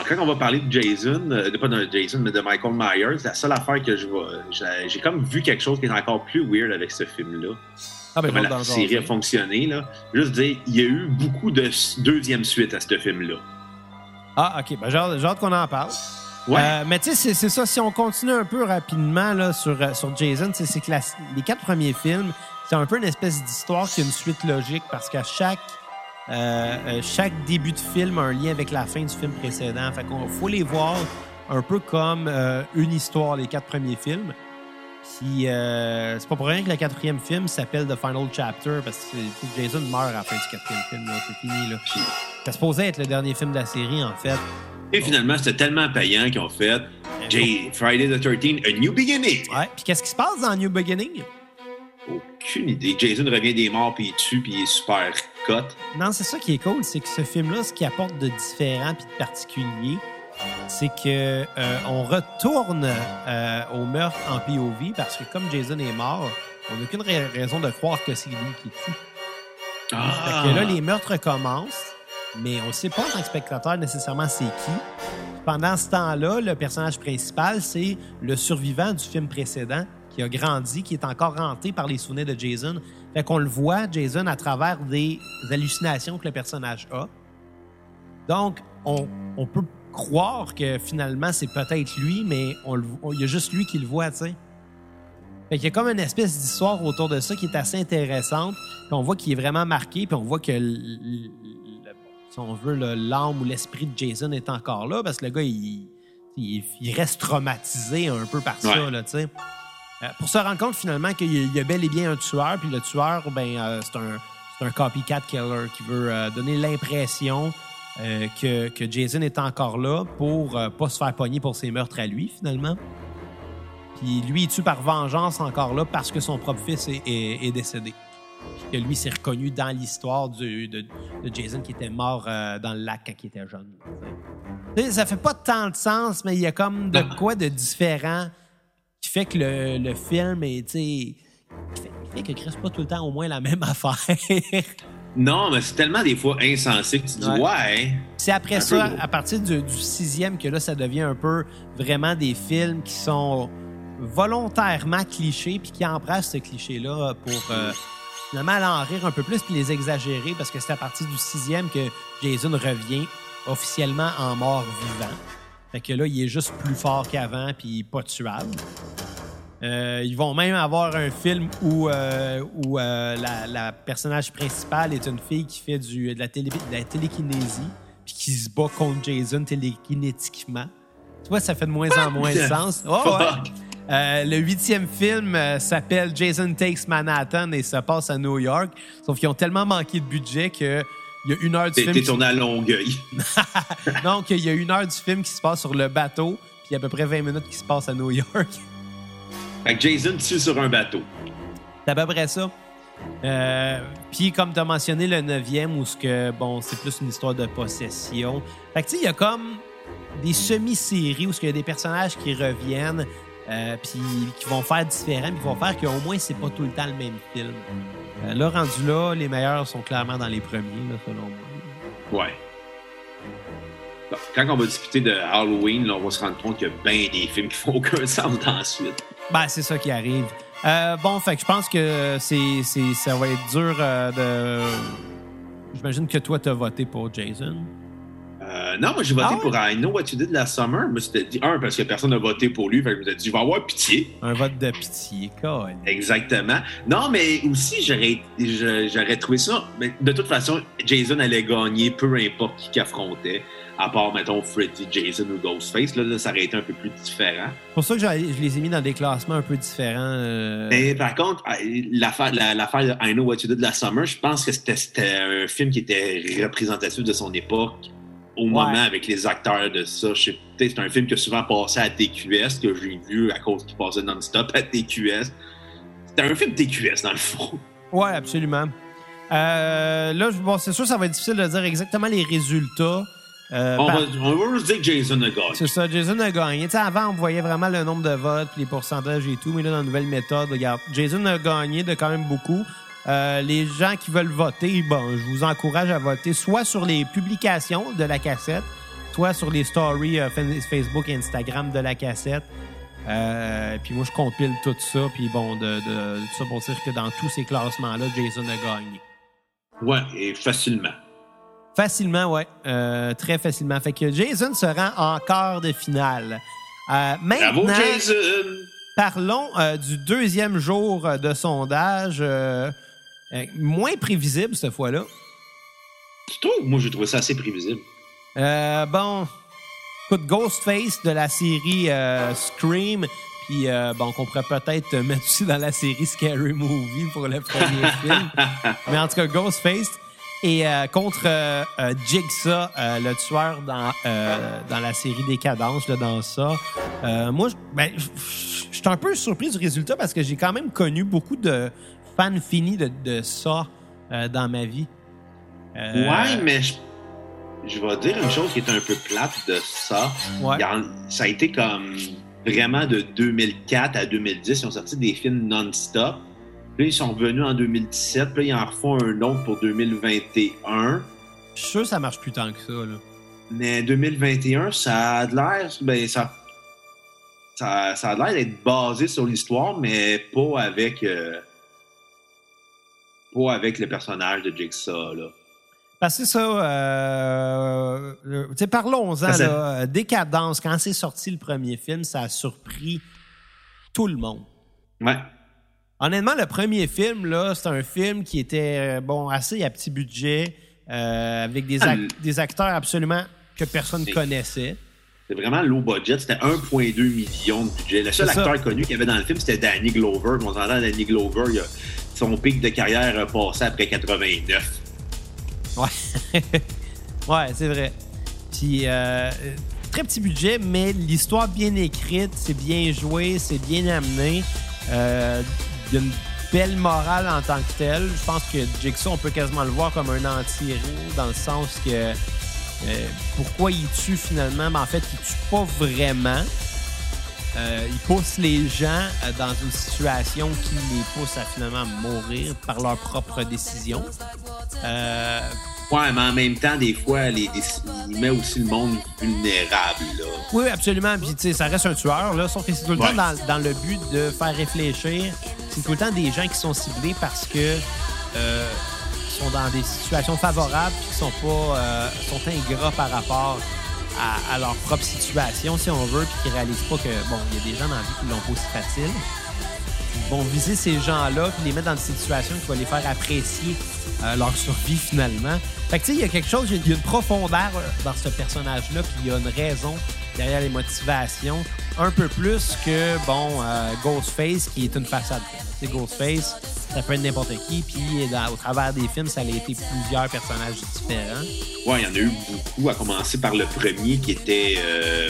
quand on va parler de Jason, euh, de pas de Jason, mais de Michael Myers, la seule affaire que je vois, j'ai- comme vu quelque chose qui est encore plus weird avec ce film-là. Ah, ben, Comment la série a fonctionné, là. Juste dire, il y a eu beaucoup de deuxième suite à ce film-là. Ah, ok. Ben, j'ai hâte qu'on en parle. Ouais. Euh, mais tu sais, c'est- ça. Si on continue un peu rapidement là, sur, euh, sur Jason, c'est que la- les quatre premiers films, c'est un peu une espèce d'histoire qui a une suite logique parce qu'à chaque, euh, euh, chaque début de film a un lien avec la fin du film précédent. Fait qu'on faut les voir un peu comme euh, une histoire, les quatre premiers films. Puis euh, c'est pas pour rien que le quatrième film s'appelle The Final Chapter parce que Jason meurt à la fin du quatrième film. C'est fini. Là. Ça supposait être le dernier film de la série, en fait. Et finalement, c'était tellement payant qu'ils ont fait J- Friday the 13th, A New Beginning. Ouais. Puis qu'est-ce qui se passe dans New Beginning? Aucune idée. Jason revient des morts, puis il tue, puis il est super Non, c'est ça qui est cool, c'est que ce film-là, ce qui apporte de différent puis de particulier, c'est que euh, on retourne euh, au meurtre en POV parce que comme Jason est mort, on n'a aucune ra- raison de croire que c'est lui qui tue. Ah! Fait que là, les meurtres recommencent, mais on ne sait pas en tant que spectateur nécessairement c'est qui. Pendant ce temps-là, le personnage principal, c'est le survivant du film précédent qui a grandi, qui est encore hanté par les souvenirs de Jason. Fait qu'on le voit, Jason, à travers des hallucinations que le personnage a. Donc, on, on peut croire que finalement, c'est peut-être lui, mais on le- on- il y a juste lui qui le voit, tu sais. Fait qu'il y a comme une espèce d'histoire autour de ça qui est assez intéressante. Puis on voit qu'il est vraiment marqué, puis on voit que, l- l- le- si on veut, le- l'âme ou l'esprit de Jason est encore là, parce que le gars, il, il, il reste traumatisé un peu par ça, là, tu sais. Euh, pour se rendre compte finalement qu'il y a- bel et bien un tueur, puis le tueur, ben, euh, c'est un, c'est un copycat killer qui veut euh, donner l'impression euh, que, que Jason est encore là pour euh, pas se faire pogner pour ses meurtres à lui, finalement. Puis lui, il tue par vengeance encore là parce que son propre fils est, est- est décédé. Puis que lui s'est reconnu dans l'histoire du- de, de Jason qui était mort euh, dans le lac quand il était jeune. Tu sais, ça fait pas tant de sens, mais il y a comme de quoi de différent qui fait que le, le film est, tu sais, qui fait, qui fait que Chris pas tout le temps au moins la même (laughs) affaire. Non, mais c'est tellement des fois insensé que tu dis Ouais. Ouais. C'est après Un ça, à partir du, du sixième, que là, ça devient un peu vraiment des films qui sont volontairement clichés, puis qui empruntent ce cliché-là pour euh, finalement aller en rire un peu plus, puis les exagérer, parce que c'est à partir du sixième que Jason revient officiellement en mort vivant. Fait que là, il est juste plus fort qu'avant, puis pas tuable. Euh, ils vont même avoir un film où, euh, où euh, la, la personnage principale est une fille qui fait du, de, la télé, de la télékinésie puis qui se bat contre Jason télékinétiquement. Tu vois, ça fait de moins en moins de sens. (laughs) Oh, ouais. Le huitième film s'appelle Jason Takes Manhattan et se passe à New York. Sauf qu'ils ont tellement manqué de budget que il y a une heure du film. t'es qui- tourné à Longueuil. (laughs) Donc, il y a une heure du film qui se passe sur le bateau, puis à peu près 20 minutes qui se passe à New York. (laughs) Fait que Jason tue sur un bateau. C'est à peu près ça. Euh, Puis, comme tu as mentionné, le neuvième, où ce que, bon, c'est plus une histoire de possession. Fait que, tu sais, il y a comme des semi-séries où ce qu'il y a des personnages qui reviennent, euh, puis qui vont faire différent, puis qui vont faire qu'au moins, c'est pas tout le temps le même film. Euh, là, rendu là, les meilleurs sont clairement dans les premiers, là, selon moi. Ouais. Bon, quand on va discuter de Halloween, là, on va se rendre compte qu'il y a bien des films qui font aucun sens dans la suite. Ben, c'est ça qui arrive. Euh, bon, fait que je pense que c'est, c'est, ça va être dur euh, de. J'imagine que toi, t'as voté pour Jason. Euh, non, moi j'ai voté Ah ouais? pour I Know What You Did Last Summer. Moi, c'était dit, un, parce que personne n'a voté pour lui. Fait que je me suis dit, je vais avoir pitié. Un vote de pitié, Colin. Exactement. Non, mais aussi, j'aurais, je- trouvé ça. Mais de toute façon, Jason allait gagner, peu importe qui qu'il affrontait, à part, mettons, Freddy, Jason ou Ghostface. Là, là, ça aurait été un peu plus différent. C'est pour ça que je les ai mis dans des classements un peu différents. euh, Mais par contre, euh, l'affaire, la- l'affaire de I Know What You Did Last Summer, je pense que c'était un film qui était représentatif de son époque. Au moment avec les acteurs de ça, c'est un film qui a souvent passé à TQS, que j'ai vu à cause qu'il passait non-stop à TQS. C'était un film TQS, dans le fond. Ouais, absolument. Euh, là, bon, c'est sûr, ça va être difficile de dire exactement les résultats. Euh, On, par- va, on va juste dire que Jason a gagné. C'est ça, Jason a gagné. Avant, on voyait vraiment le nombre de votes, puis les pourcentages et tout, mais là, dans la nouvelle méthode, regarde, Jason a gagné de quand même beaucoup. Euh, les gens qui veulent voter, bon, je vous encourage à voter soit sur les publications de la cassette, soit sur les stories euh, fa- Facebook et Instagram de la cassette. Euh, puis moi, je compile tout ça, puis bon, de, de, de ça pour dire que dans tous ces classements-là, Jason a gagné. Ouais, et facilement. Facilement, ouais. Très facilement. Fait que Jason se rend en quart de finale. Euh, Bravo, maintenant, Jason! parlons du deuxième jour de sondage. Euh, moins prévisible cette fois-là. Tu trouves? Moi, j'ai trouvé ça assez prévisible. Euh, bon, écoute, Ghostface de la série euh, Scream, puis euh, bon, qu'on pourrait peut-être mettre aussi dans la série Scary Movie pour le premier (laughs) film. Mais en tout cas, Ghostface. Et contre Jigsaw, le tueur dans, dans la série Décadence, là, dans ça. Moi, je ben, je suis un peu surpris du résultat parce que j'ai quand même connu beaucoup de fans finis de, de ça euh, dans ma vie. Euh, Ouais, mais je, je vais dire une chose qui est un peu plate de ça. Ouais. En- ça a été comme vraiment de 2004 à 2010. Ils ont sorti des films non-stop. Puis ils sont revenus en 2017. Puis là, ils en refont un autre pour 2021. Je suis sûr que ça marche plus tant que ça. Là. Mais 2021, ça a l'air. Ben, ça, ça, ça a l'air d'être basé sur l'histoire, mais pas avec. euh, pas avec le personnage de Jigsaw, là. Parce que ça, euh, euh, parlons-en, Ça, c'est- là. Décadence, quand c'est sorti le premier film, ça a surpris tout le monde. Ouais. Honnêtement, le premier film, là, c'est un film qui était, euh, bon, assez à petit budget, euh, avec des, Ah, ac- des acteurs absolument que personne ne C'est- connaissait. C'est vraiment low budget. C'était 1,2 million de budget. Le seul C'est ça. acteur connu qu'il y avait dans le film, c'était Danny Glover. On s'entend, Danny Glover, il a- son pic de carrière a passé après 89. Ouais. (laughs) ouais, c'est vrai. Puis, euh, très petit budget, mais l'histoire bien écrite, c'est bien joué, c'est bien amené. Euh, Il a une belle morale en tant que telle. Je pense que Jigsaw, on peut quasiment le voir comme un anti-héros, dans le sens que euh, pourquoi il tue finalement? Ben, en fait, il tue pas vraiment. Euh, il pousse les gens euh, dans une situation qui les pousse à finalement mourir par leur propre décision. Euh, Ouais, mais en même temps, des fois, les, il met aussi le monde vulnérable, là. Oui, absolument. Puis, tu sais, ça reste un tueur, là. Sauf que c'est tout le Ouais. temps dans, dans le but de faire réfléchir. C'est tout le temps des gens qui sont ciblés parce que euh, ils sont dans des situations favorables puis qui sont pas sont ingrats par rapport à, leur propre situation, si on veut, puis qui réalisent pas que, bon, il y a des gens dans la vie qui l'ont pas aussi facile. Ils vont viser ces gens-là puis les mettre dans une situation qui va les faire apprécier euh, leur survie finalement. Fait que tu sais, il y a quelque chose, il y a une profondeur euh, dans ce personnage-là, puis il y a une raison derrière les motivations, un peu plus que, bon, euh, Ghostface, qui est une façade. Sais, Ghostface, ça peut être n'importe qui, puis dans- au travers des films, ça a été plusieurs personnages différents. Ouais, il y en a eu beaucoup, à commencer par le premier qui était euh,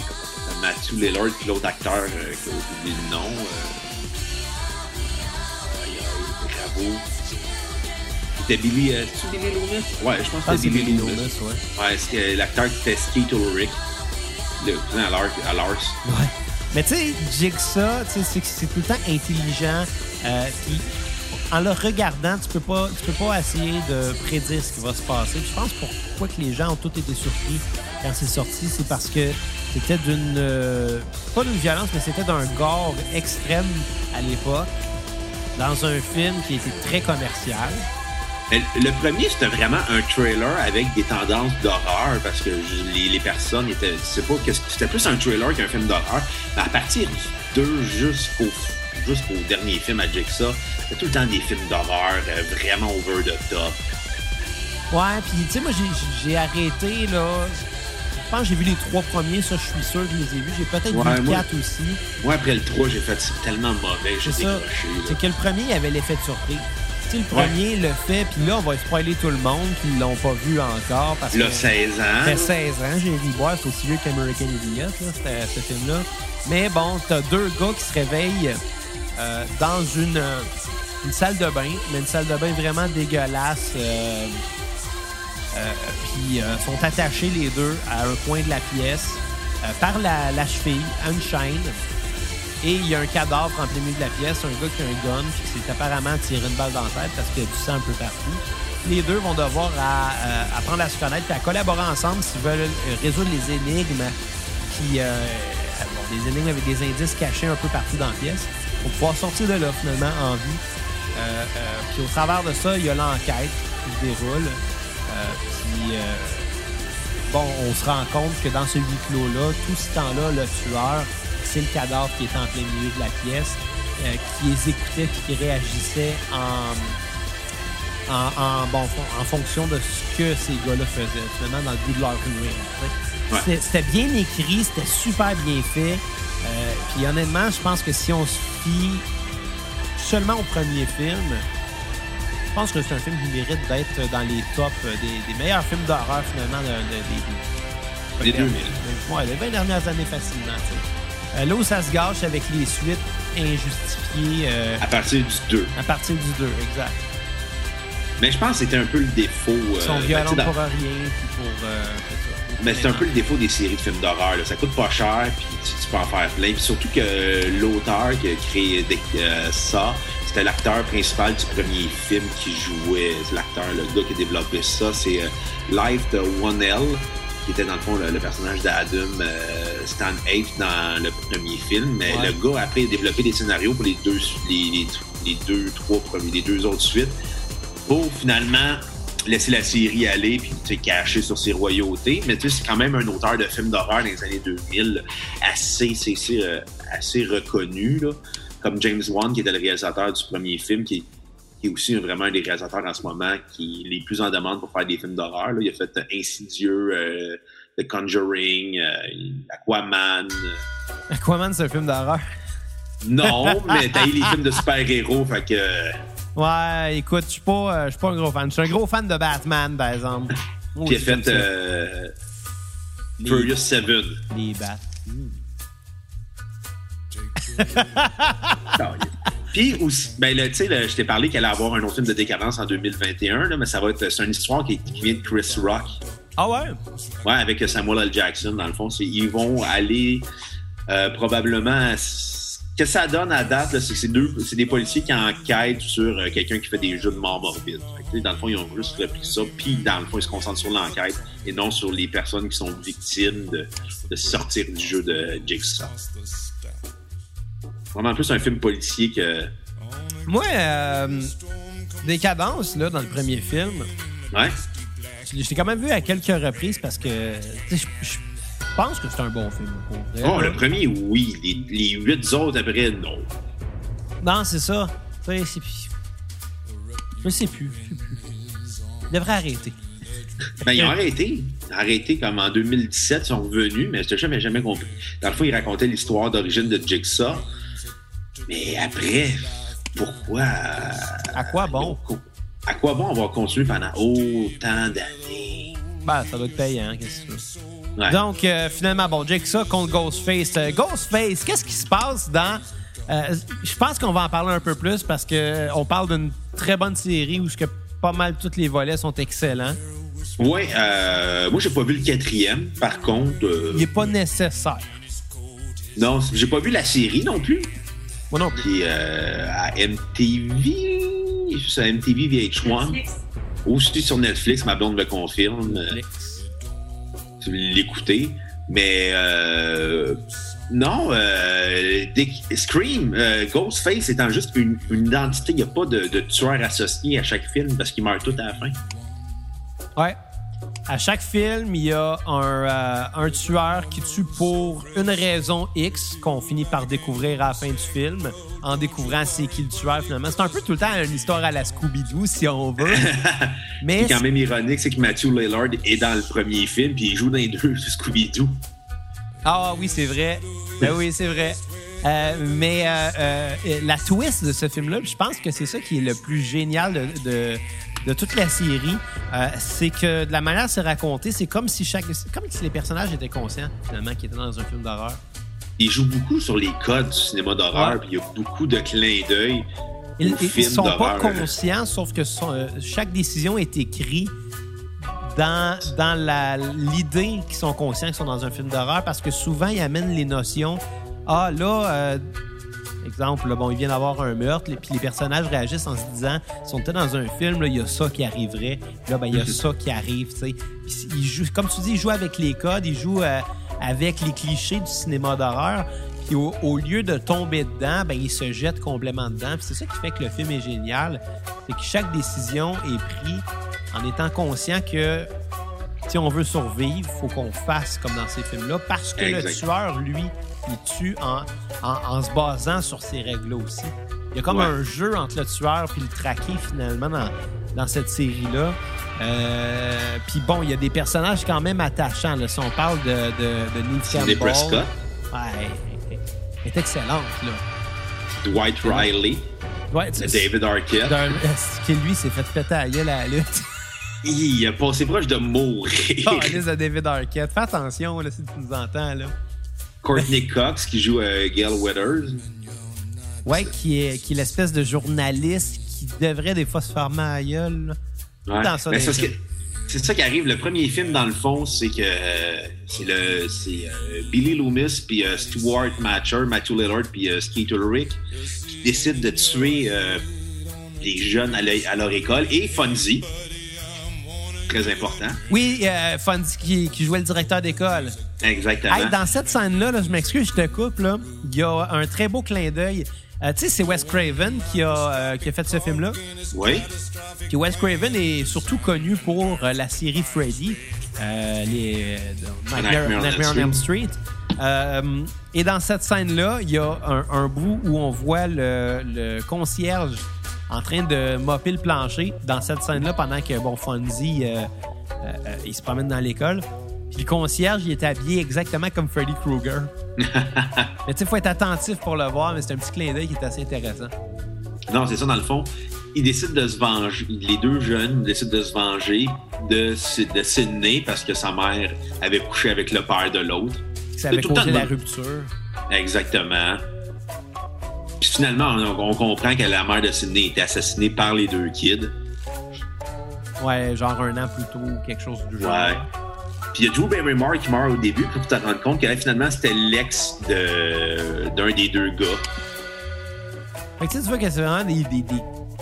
Matthew Lillard, puis l'autre acteur, euh, qui a oublié le nom. Euh, bravo. C'était Billy. Euh, Billy Loomis? Ouais, je pense Ah, que c'était Billy Loomis. ouais. Ouais, c'est l'acteur qui était Skeet Ulrich. Le cousin à Lars. Ouais. Mais tu sais, Jigsaw, c'est tout le temps intelligent. Euh, en le regardant, tu peux pas, tu peux pas essayer de prédire ce qui va se passer. Je pense pourquoi que les gens ont tous été surpris quand c'est sorti, c'est parce que c'était d'une, euh, pas d'une violence, mais c'était d'un gore extrême à l'époque, dans un film qui était très commercial. Mais le premier, c'était vraiment un trailer avec des tendances d'horreur parce que je- les, les personnes étaient. Sais pas, c'était plus un trailer qu'un film d'horreur. Mais à partir du 2 jusqu'au jusqu'au dernier film à Jigsaw, c'était tout le temps des films d'horreur euh, vraiment over the top. Ouais, puis tu sais, moi, j'ai- arrêté, là. Je pense que j'ai vu les trois premiers, ça, je suis sûr que je les ai vus. J'ai peut-être Ouais, vu le moi- 4 aussi. Moi, après le 3, j'ai fait c'est tellement mauvais, j'ai C'est décroché. C'est que le premier, il avait l'effet de surprise. Le Ouais. premier le fait, puis là, on va spoiler tout le monde qui l'ont pas vu encore. Parce Là, que 16 ans. fait 16 ans, j'ai dit, ouais, c'est aussi vieux qu'American Idiot, là, ce film-là. Mais bon, t'as deux gars qui se réveillent euh, dans une, euh, une salle de bain, mais une salle de bain vraiment dégueulasse. euh, euh, puis sont attachés les deux à un coin de la pièce par la, la cheville à une chaîne. Et il y a un cadavre en plein milieu de la pièce, un gars qui a un gun, puis qui s'est apparemment tiré une balle dans la tête parce qu'il y a du sang un peu partout. Les deux vont devoir euh, apprendre à se connaître et à collaborer ensemble s'ils veulent euh, résoudre les énigmes qui, euh, des énigmes avec des indices cachés un peu partout dans la pièce pour pouvoir sortir de là finalement en vie. Puis au travers de ça, il y a l'enquête qui se déroule. puis, bon, on se rend compte que dans ce huis clos-là, tout ce temps-là, le tueur, c'est le cadavre qui est en plein milieu de la pièce, euh, qui les écoutait puis qui réagissait en, en, en, bon, en fonction de ce que ces gars-là faisaient, finalement, dans le goût de leur ruine. Ouais. C'était- bien écrit, c'était super bien fait. Euh, puis honnêtement, je pense que si on se fie seulement au premier film, je pense que c'est un film qui mérite d'être dans les tops des, des meilleurs films d'horreur finalement de, de- des, Des 2000. Ouais, les 20 dernières années facilement. Euh, là où ça se gâche avec les suites injustifiées euh, À partir du 2. à partir du 2, exact. Mais je pense que c'était un peu le défaut. Ils sont euh, ben, violents dans- pour rien, puis pour. euh. Mais c'est un peu le défaut des séries de films d'horreur. Ça coûte pas cher, puis tu, tu peux en faire plein. Puis surtout que l'auteur qui a créé des- ça, c'était l'acteur principal du premier film qui jouait. C'est l'acteur, le gars qui a développé ça. C'est Life de One L, qui était dans le fond le, le personnage d'Adam euh, Stan Eight dans le premier film. Mais Ouais. le gars, après, a développé des scénarios pour les deux, les, les, les deux, trois premiers, les deux autres suites pour finalement laisser la série aller puis sais, cacher sur ses royautés. Mais tu sais, c'est quand même un auteur de films d'horreur dans les années 2000 assez, euh, assez reconnu, là. comme James Wan, qui était le réalisateur du premier film, qui, qui est aussi vraiment un des réalisateurs en ce moment qui est les plus en demande pour faire des films d'horreur. Il a fait euh, Insidieux, euh, The Conjuring, euh, Aquaman. Aquaman, c'est un film d'horreur. Non, (laughs) mais t'as eu les films de super-héros, fait que... Ouais, écoute, je suis pas, je suis pas un gros fan. Je suis un gros fan de Batman, par exemple. Puis il a fait euh, Les- Furious 7. Les bats. Puis aussi, ben là, tu sais, je t'ai parlé qu'elle allait avoir un autre film de décadence en 2021, là, mais ça va être, c'est une histoire qui, qui vient de Chris Rock, Ah ouais? ouais, avec Samuel L. Jackson, dans le fond. Ils vont aller euh, probablement. Ce que ça donne à date, c'est que c'est, deux, c'est des policiers qui enquêtent sur euh, quelqu'un qui fait des jeux de mort morbide. Fait que, dans le fond, ils ont juste repris ça, puis dans le fond, ils se concentrent sur l'enquête et non sur les personnes qui sont victimes de, de sortir du jeu de Jigsaw. Vraiment plus un film policier que. Moi, euh, Décadence, là, dans le premier film, Ouais. je l'ai quand même vu à quelques reprises parce que je je pense que c'est un bon film. Oh, le premier, oui. Les, les huit autres après, non. Non, c'est ça. Tu sais, c'est- Je sais plus. Je sais plus. Il devrait arrêter. Ben, ils ont arrêté. Arrêté comme en 2017, ils sont revenus, mais je n'ai jamais, jamais compris. Dans le fond, ils racontaient l'histoire d'origine de Jigsaw. Mais après, pourquoi. À quoi bon? À quoi bon avoir continué pendant autant d'années? Ben, ça doit être payant, qu'est-ce que tu veux? Ouais. Donc, euh, finalement, bon, Jigsaw contre Ghostface. Euh, Ghostface, qu'est-ce qui se passe dans. euh, je pense qu'on va en parler un peu plus parce que euh, on parle d'une très bonne série où que pas mal tous les volets sont excellents. Ouais, euh, moi, j'ai pas vu le quatrième. Par contre, euh, Il n'est pas nécessaire. non, j'ai pas vu la série non plus. Moi non plus. Qui est euh, à MTV, sur MTV VH1. Aussi sur Netflix, ma blonde me confirme. tu veux l'écouter. Mais euh, non, euh, Dick- Scream, euh, Ghostface étant juste une, une identité, il n'y a pas de, de tueur associé à chaque film parce qu'ils meurent tous à la fin. Ouais. À chaque film, il y a un, euh, un tueur qui tue pour une raison X qu'on finit par découvrir à la fin du film, en découvrant c'est qui le tueur finalement. C'est un peu tout le temps une histoire à la Scooby-Doo, si on veut. Ce (laughs) Mais qui est quand même ironique, c'est que Matthew Lillard est dans le premier film puis il joue dans les deux (laughs) Scooby-Doo. Ah oui, c'est vrai. Ben oui, c'est vrai. Euh, mais euh, euh, la twist de ce film-là, je pense que c'est ça qui est le plus génial de, de, de toute la série, euh, c'est que de la manière c'est raconté, c'est comme si chaque, comme si les personnages étaient conscients finalement qu'ils étaient dans un film d'horreur. Il joue beaucoup sur les codes du cinéma d'horreur Ouais. puis il y a beaucoup de clins d'œil. Ils, ils films sont pas conscients, sauf que son- euh, chaque décision est écrite dans, dans la- l'idée qu'ils sont conscients qu'ils sont dans un film d'horreur parce que souvent, ils amènent les notions. Ah, là, euh, exemple, là, bon, il vient d'avoir un meurtre, puis les personnages réagissent en se disant si on était dans un film, il y a ça qui arriverait. Puis Là, ben, il y a ça qui arrive, tu sais. Puis ils jouent- comme tu dis, ils jouent avec les codes, ils jouent euh, avec les clichés du cinéma d'horreur. Puis au, au lieu de tomber dedans, ben, ils se jettent complètement dedans. Puis c'est ça qui fait que le film est génial. C'est que chaque décision est prise en étant conscient que si on veut survivre, faut qu'on fasse comme dans ces films-là, parce que Exact. le tueur, lui, il tue en, en- en se basant sur ces règles-là aussi. Il y a comme Ouais. un jeu entre le tueur puis le traqué, finalement, dans, dans cette série-là. Euh, puis bon, il y a des personnages quand même attachants. Là. Si on parle de, de, de Sidney Campbell, Prescott, ouais, elle est excellente. Là. Dwight Riley, Ouais, tu- David Arquette. (laughs) que lui s'est fait péter à la gueule à la lutte. Il a passé proche de mourir. Oh, liste de David Arquette. Fais attention là, si tu nous entends. Là. Courtney Cox qui joue euh, Gail Weathers. Ouais, qui est, qui est l'espèce de journaliste qui devrait des fois se là. Ouais. Dans ça, dans c'est ça qui arrive. Le premier film, dans le fond, c'est que euh, c'est le c'est euh, Billy Loomis puis euh, Stuart Matcher, Matthew Lillard puis euh, Skeet Ulrich qui décident de tuer les jeunes à, leur- à leur école et Fonzie. Très important. Oui, euh, Fonzie qui, qui jouait le directeur d'école. Exactement. Hey, dans cette scène-là, là, je m'excuse, je te coupe, là. Il y a un très beau clin d'œil. Euh, tu sais, c'est Wes Craven qui a, euh, qui a fait ce film-là. Oui. Puis Wes Craven est surtout connu pour euh, la série Freddy, les, Nightmare, Nightmare on Elm Elm Street. Euh, et dans cette scène-là, il y a un, un bout où on voit le, le concierge en train de mopper le plancher dans cette scène-là pendant que bon Fonzie euh, euh, euh, il se promène dans l'école. Puis le concierge, il est habillé exactement comme Freddy Krueger. (laughs) mais tu sais, faut être attentif pour le voir, mais c'est un petit clin d'œil qui est assez intéressant. Non, c'est ça, dans le fond. Ils décident de se venger. Les deux jeunes décident de se venger de, de Sydney parce que sa mère avait couché avec le père de l'autre. Ça avait causé la rupture. Exactement. Finalement, on, on comprend que la mère de Sydney était assassinée par les deux kids. Ouais, genre un an plus tôt ou quelque chose du genre. Ouais. Puis il y a Drew Barrymore qui meurt au début pour te rendre compte que là, finalement, c'était l'ex de- d'un des deux gars. Fait que tu sais, tu vois que c'est vraiment des, des, des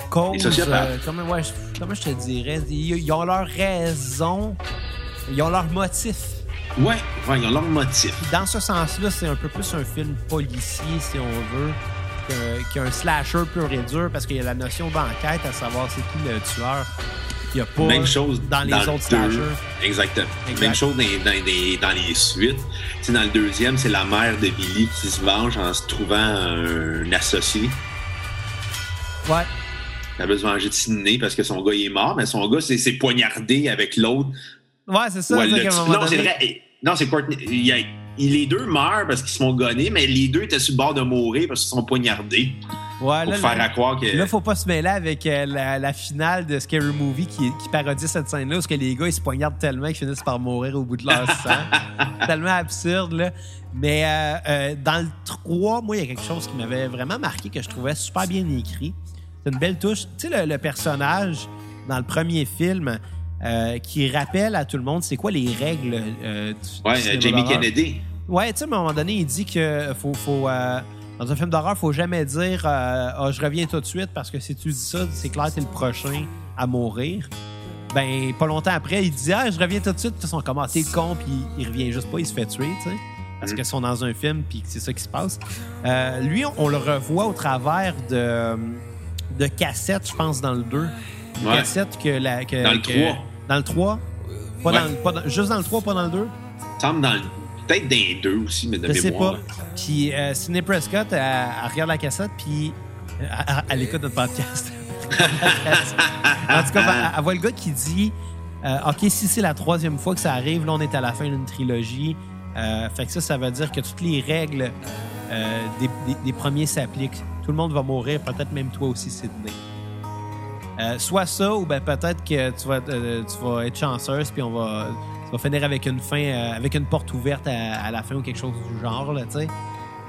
causes. Des euh, comment, ouais, comment je te dirais? Ils, ils ont leur raison, ils ont leur motif. Ouais, ouais, ils ont leur motif. Dans ce sens-là, c'est un peu plus un film policier, si on veut, que- qu'un slasher pur et dur, parce qu'il y a la notion d'enquête à savoir c'est qui le tueur. Il a pas Même chose dans les le autres slashers. Exactement. Exact. Même chose dans, dans les, dans les suites. Dans le deuxième, c'est la mère de Billy qui se venge en se trouvant un associé. Ouais. Elle veut se venger de Sydney parce que son gars il est mort, mais son gars s'est poignardé avec l'autre. Ouais, c'est ça. Un Non, c'est vrai. Non, c'est Courtney. il y a- les deux meurent parce qu'ils se font gonner, mais les deux étaient sur le bord de mourir parce qu'ils se sont poignardés. Ouais, Pour là, faire là- à croire que. Là, faut pas se mêler avec euh, la, la finale de Scary Movie qui, qui parodie cette scène-là, parce que les gars, ils se poignardent tellement qu'ils finissent par mourir au bout de leur (laughs) sang. tellement absurde, là. Mais euh, euh, dans le 3, moi, il y a quelque chose qui m'avait vraiment marqué, que je trouvais super bien écrit. C'est une belle touche. Tu sais, le, le personnage dans le premier film qui rappelle à tout le monde c'est quoi les règles du, Ouais, Jamie. Kennedy. Ouais, tu sais, à un moment donné, il dit que faut, faut euh, dans un film d'horreur, faut jamais dire euh, Ah, je reviens tout de suite parce que si tu dis ça, c'est clair t'es le prochain à mourir. Ben, pas longtemps après, il dit Ah, je reviens tout de suite. Puis ils sont comme Ah, t'es con, puis il, il revient juste pas, il se fait tuer, tu sais. Parce Mm. qu'ils sont dans un film, puis c'est ça qui se passe. Euh, lui, on, on le revoit au travers de, de cassettes, je pense, dans le 2. Des Ouais. cassettes que la. que- Dans le que- 3. Dans le 3 pas Ouais. dans, pas dans- Juste dans le 3, pas dans le 2 Il semble dans le- Peut-être les deux aussi, mais de Je sais mémoire. pas. Puis euh, Sidney Prescott, elle, elle regarde la cassette, puis euh, elle, elle- elle écoute notre podcast. (laughs) en tout cas, elle, voit le gars qui dit euh, OK, si c'est la troisième fois que ça arrive, là, on est à la fin d'une trilogie. Euh, fait que ça, ça veut dire que toutes les règles euh, des, des- des premiers s'appliquent. Tout le monde va mourir, peut-être même toi aussi, Sidney. Euh, soit ça, ou ben peut-être que tu vas, euh, tu vas être chanceuse, puis on va, tu vas finir avec une fin, euh, avec une porte ouverte à, la fin ou quelque chose du genre, tu sais.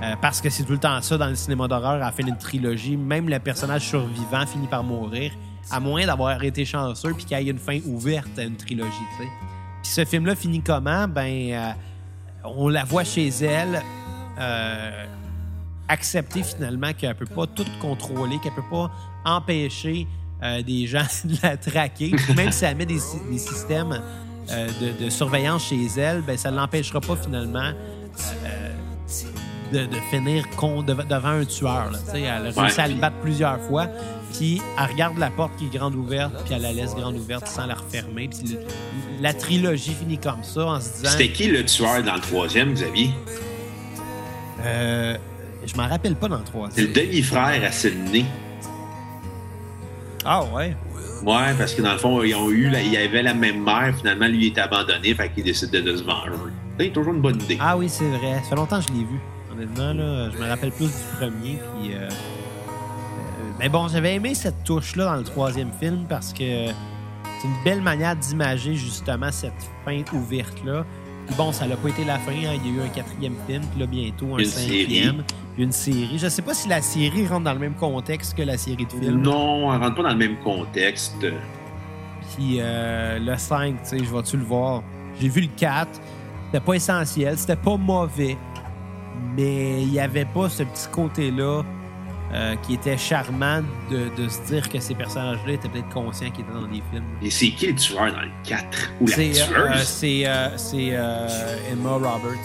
Euh, parce que c'est tout le temps ça dans le cinéma d'horreur, à la fin d'une trilogie. Même le personnage survivant finit par mourir, à moins d'avoir été chanceux puis qu'il y ait une fin ouverte à une trilogie, tu. Puis ce film-là finit comment? Ben, euh, on la voit chez elle, accepter finalement qu'elle peut pas tout contrôler, qu'elle peut pas empêcher des gens (laughs) de la traquer. Même si elle met des systèmes euh, de, de surveillance chez elle, ben, ça ne l'empêchera pas finalement euh, de, de finir con- de- devant un tueur. Là, elle a réussi Ouais, à le battre plusieurs fois. Puis elle regarde la porte qui est grande ouverte, puis elle la laisse grande ouverte sans la refermer. Puis le- la trilogie finit comme ça en se disant. C'était qui le tueur dans le troisième, Xavier? Euh, je m'en rappelle pas dans le C'est troisième. le demi-frère à Sydney. Ah ouais. Ouais, parce que dans le fond, ils ont eu, il y avait la même mère. Finalement, lui, il était abandonné, fait qu'il décide de, se venger. C'est toujours une bonne idée. Ah oui, c'est vrai. Ça fait longtemps que je l'ai vu. Honnêtement, là, je me rappelle plus du premier. Puis, euh, euh, mais bon, j'avais aimé cette touche-là dans le troisième film parce que c'est une belle manière d'imager justement cette fin ouverte-là. Bon, ça n'a pas été la fin. hein. Il y a eu un quatrième film, puis là, bientôt un Une cinquième. Puis une série. Je sais pas si la série rentre dans le même contexte que la série de films. Non, on rentre pas dans le même contexte. Puis euh, le 5, tu sais, je vais-tu le voir? J'ai vu le 4. C'était pas essentiel, c'était pas mauvais. Mais il y avait pas ce petit côté-là euh, qui était charmant de, de se dire que ces personnages-là étaient peut-être conscients qu'ils étaient dans des films. Et c'est qui le tueur dans le 4? Ou la C'est tueuse? euh, c'est euh, euh, Emma Roberts.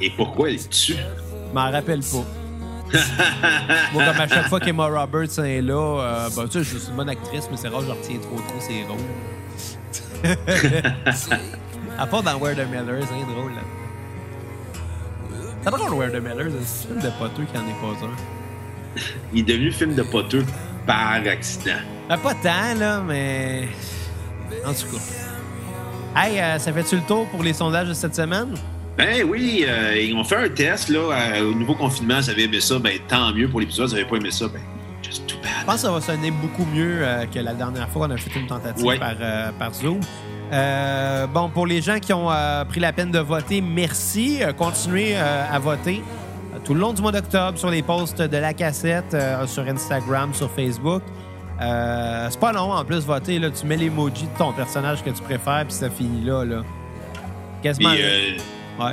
Et pourquoi elle tue? Je m'en rappelle pas. (laughs) Moi, comme à chaque fois qu'Emma Roberts est là, euh, ben, tu sais, je suis une bonne actrice, mais c'est rare que je retiens trop trop ses rôles. (laughs) à part dans Where the Millers, c'est rien de drôle là. C'est drôle, Where the Millers, c'est un film de poteux qui en est pas un. Il est devenu film de poteux par accident. Ben, pas tant, là, mais. En tout cas. Hey, euh, ça fait-tu le tour pour les sondages de cette semaine? Ben oui, euh, ils ont fait un test là, euh, au nouveau confinement. Vous avez aimé ça, ben tant mieux pour l'épisode. Vous n'avez pas aimé ça, ben just too Je bad. pense que ça va sonner beaucoup mieux que la dernière fois qu'on a fait une tentative Ouais. par, par Zoom. Bon, pour les gens qui ont pris la peine de voter, merci. Continuez à voter tout le long du mois d'octobre sur les posts de la cassette, euh, sur Instagram, sur Facebook. Euh, c'est pas long en plus voter. Là. Tu mets l'emoji de ton personnage que tu préfères, puis ça finit là. là. Quasiment. Euh, Ouais.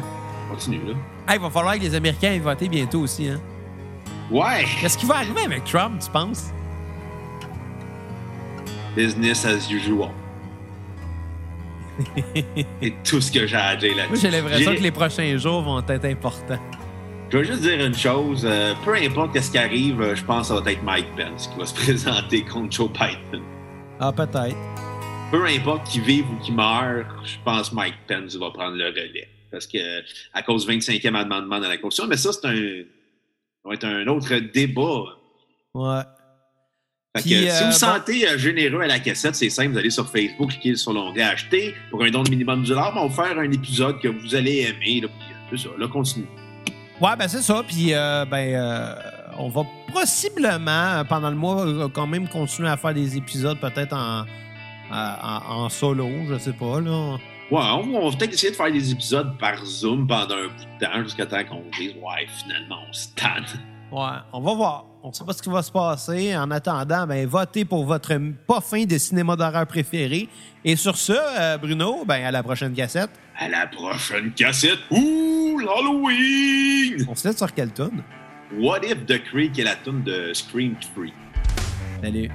continue là. Hey, il va falloir que les Américains aient voté bientôt aussi. Hein? Ouais, Qu'est-ce qui va arriver avec Trump, tu penses? business as usual. (laughs) C'est tout ce que j'ai à dire là-dessus. Moi, j'ai l'impression que les prochains jours vont être importants. Je veux juste dire une chose. euh, peu importe ce qui arrive, euh, je pense que ça va être Mike Pence qui va se (laughs) présenter contre Joe Biden. Ah, peut-être. Peu importe qui vive ou qui meurt, je pense que Mike Pence va prendre le relais. Parce que à cause du 25e amendement dans la Constitution, mais ça, c'est un, ça va être un autre débat. Ouais. Fait que, euh, si vous vous sentez euh, généreux à la cassette, c'est simple, vous allez sur Facebook, cliquez sur l'onglet Acheter pour un don de minimum du dollar, mais on va faire un épisode que vous allez aimer. Là, euh, ça, là, continue. Ouais, ben c'est ça. Puis, euh, ben, euh, on va possiblement, pendant le mois, euh, quand même continuer à faire des épisodes peut-être en, en, en solo, je sais pas, là. Ouais, on, on va peut-être essayer de faire des épisodes par Zoom pendant un bout de temps jusqu'à temps qu'on dise Ouais, finalement, on se tanne. Ouais, on va voir. On sait pas ce qui va se passer. En attendant, ben, votez pour votre pas fin de cinéma d'horreur préféré. Et sur ce, euh, Bruno, ben, à la prochaine cassette. À la prochaine cassette. Ouh, l'Halloween! On se laisse sur quelle tune? What if the Creek est la tune de Scream 3? Salut.